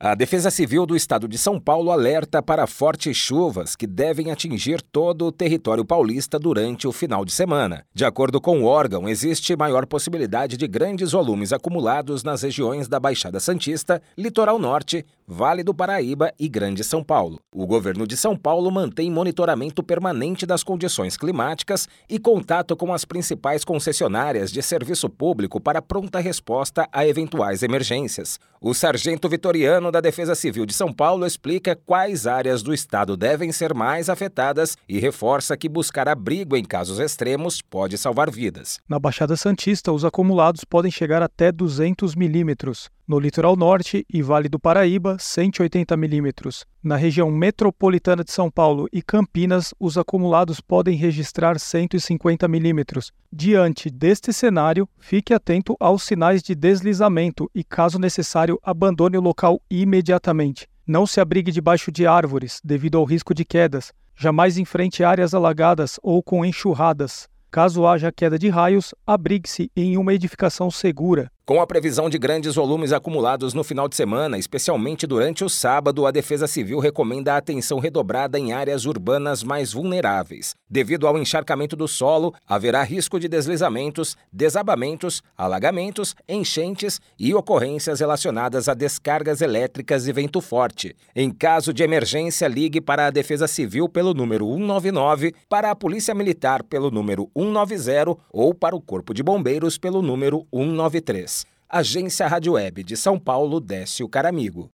A Defesa Civil do Estado de São Paulo alerta para fortes chuvas que devem atingir todo o território paulista durante o final de semana. De acordo com o órgão, existe maior possibilidade de grandes volumes acumulados nas regiões da Baixada Santista, Litoral Norte, Vale do Paraíba e Grande São Paulo. O governo de São Paulo mantém monitoramento permanente das condições climáticas e contato com as principais concessionárias de serviço público para pronta resposta a eventuais emergências. O sargento Vitoriano da Defesa Civil de São Paulo explica quais áreas do estado devem ser mais afetadas e reforça que buscar abrigo em casos extremos pode salvar vidas. Na Baixada Santista, os acumulados podem chegar até 200 milímetros. No litoral norte e Vale do Paraíba, 180 milímetros. Na região metropolitana de São Paulo e Campinas, os acumulados podem registrar 150 milímetros. Diante deste cenário, fique atento aos sinais de deslizamento e, caso necessário, abandone o local imediatamente. Não se abrigue debaixo de árvores, devido ao risco de quedas. Jamais enfrente áreas alagadas ou com enxurradas. Caso haja queda de raios, abrigue-se em uma edificação segura. Com a previsão de grandes volumes acumulados no final de semana, especialmente durante o sábado, a Defesa Civil recomenda a atenção redobrada em áreas urbanas mais vulneráveis. Devido ao encharcamento do solo, haverá risco de deslizamentos, desabamentos, alagamentos, enchentes e ocorrências relacionadas a descargas elétricas e vento forte. Em caso de emergência, ligue para a Defesa Civil pelo número 199, para a Polícia Militar pelo número 190 ou para o Corpo de Bombeiros pelo número 193. Agência Rádio Web de São Paulo, Décio Caramigo.